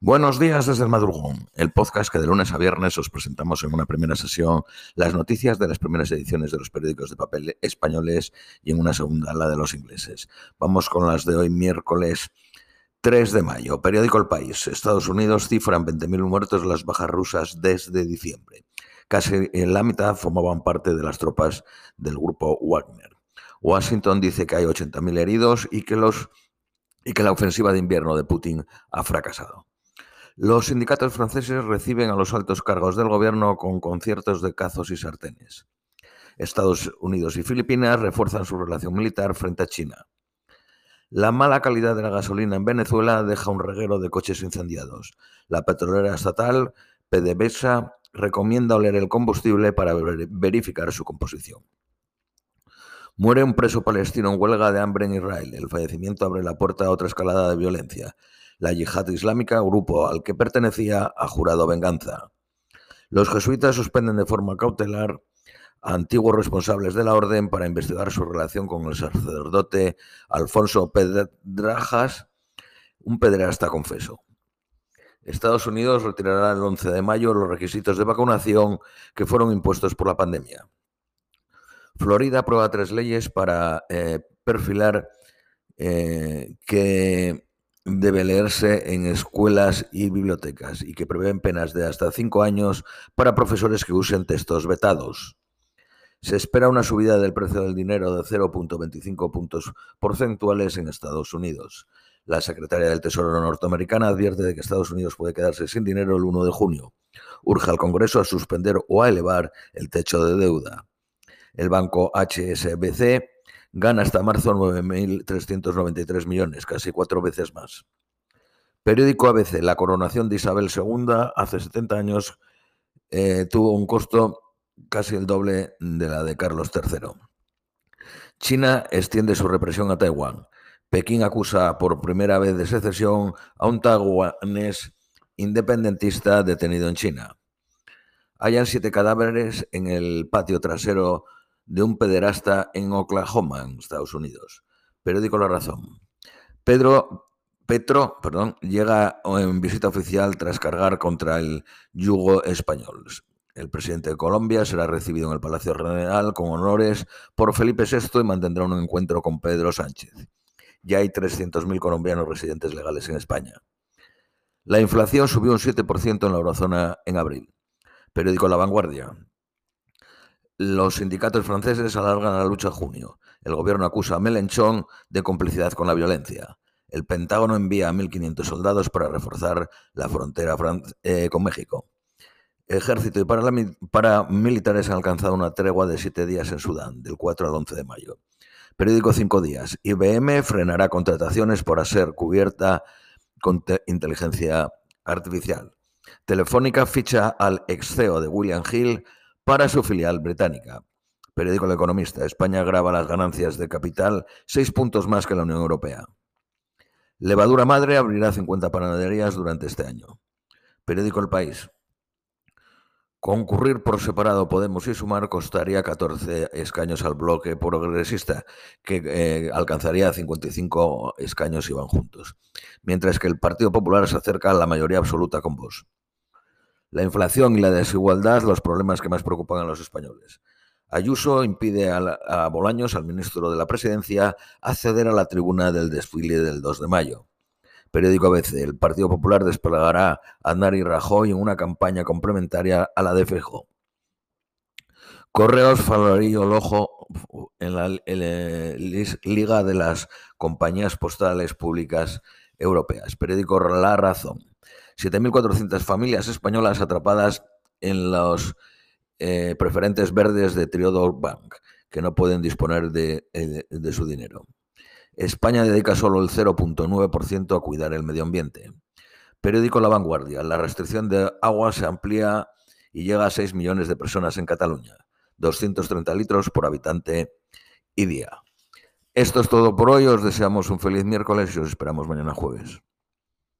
Buenos días desde el madrugón, el podcast que de lunes a viernes os presentamos en una primera sesión las noticias de las primeras ediciones de los periódicos de papel españoles y en una segunda la de los ingleses. Vamos con las de hoy miércoles 3 de mayo. Periódico El País. Estados Unidos cifran 20.000 muertos las bajas rusas desde diciembre. Casi en la mitad formaban parte de las tropas del grupo Wagner. Washington dice que hay 80.000 heridos y que, los, y que la ofensiva de invierno de Putin ha fracasado. Los sindicatos franceses reciben a los altos cargos del gobierno con conciertos de cazos y sartenes. Estados Unidos y Filipinas refuerzan su relación militar frente a China. La mala calidad de la gasolina en Venezuela deja un reguero de coches incendiados. La petrolera estatal, PDVSA, recomienda oler el combustible para verificar su composición. Muere un preso palestino en huelga de hambre en Israel. El fallecimiento abre la puerta a otra escalada de violencia. La yihad islámica, grupo al que pertenecía, ha jurado venganza. Los jesuitas suspenden de forma cautelar a antiguos responsables de la orden para investigar su relación con el sacerdote Alfonso Pedrajas, un pederasta confeso. Estados Unidos retirará el 11 de mayo los requisitos de vacunación que fueron impuestos por la pandemia. Florida aprueba tres leyes para eh, perfilar eh, que debe leerse en escuelas y bibliotecas y que prevén penas de hasta cinco años para profesores que usen textos vetados. Se espera una subida del precio del dinero de 0.25 puntos porcentuales en Estados Unidos. La secretaria del Tesoro norteamericana advierte de que Estados Unidos puede quedarse sin dinero el 1 de junio. Urge al Congreso a suspender o a elevar el techo de deuda. El banco HSBC gana hasta marzo 9.393 millones, casi cuatro veces más. Periódico ABC, la coronación de Isabel II hace 70 años eh, tuvo un costo casi el doble de la de Carlos III. China extiende su represión a Taiwán. Pekín acusa por primera vez de secesión a un taiwanés independentista detenido en China. Hayan siete cadáveres en el patio trasero de un pederasta en Oklahoma, Estados Unidos. Periódico La Razón. Pedro, Petro perdón, llega en visita oficial tras cargar contra el yugo español. El presidente de Colombia será recibido en el Palacio Real con honores por Felipe VI y mantendrá un encuentro con Pedro Sánchez. Ya hay 300.000 colombianos residentes legales en España. La inflación subió un 7% en la eurozona en abril. Periódico La Vanguardia. Los sindicatos franceses alargan la lucha a junio. El gobierno acusa a Mélenchon de complicidad con la violencia. El Pentágono envía a 1.500 soldados para reforzar la frontera eh, con México. Ejército y paramilitares han alcanzado una tregua de siete días en Sudán, del 4 al 11 de mayo. Periódico Cinco Días. IBM frenará contrataciones por ser cubierta con inteligencia artificial. Telefónica ficha al ex CEO de William Hill para su filial británica. Periódico El Economista. España graba las ganancias de capital seis puntos más que la Unión Europea. Levadura Madre abrirá 50 panaderías durante este año. Periódico El País. Concurrir por separado Podemos y Sumar costaría 14 escaños al bloque progresista, que eh, alcanzaría 55 escaños si van juntos, mientras que el Partido Popular se acerca a la mayoría absoluta con vos la inflación y la desigualdad los problemas que más preocupan a los españoles. Ayuso impide a, Bolaños, al ministro de la Presidencia, acceder a la tribuna del desfile del 2 de mayo. Periódico ABC. El Partido Popular desplegará a Nari Rajoy en una campaña complementaria a la de Fejo. Correos falorillo el ojo en la Liga de las Compañías Postales Públicas Europeas. Periódico La Razón. 7.400 familias españolas atrapadas en los eh, preferentes verdes de Triodo Bank, que no pueden disponer de, eh, de su dinero. España dedica solo el 0.9% a cuidar el medio ambiente. Periódico La Vanguardia. La restricción de agua se amplía y llega a 6 millones de personas en Cataluña. 230 litros por habitante y día. Esto es todo por hoy. Os deseamos un feliz miércoles y os esperamos mañana jueves.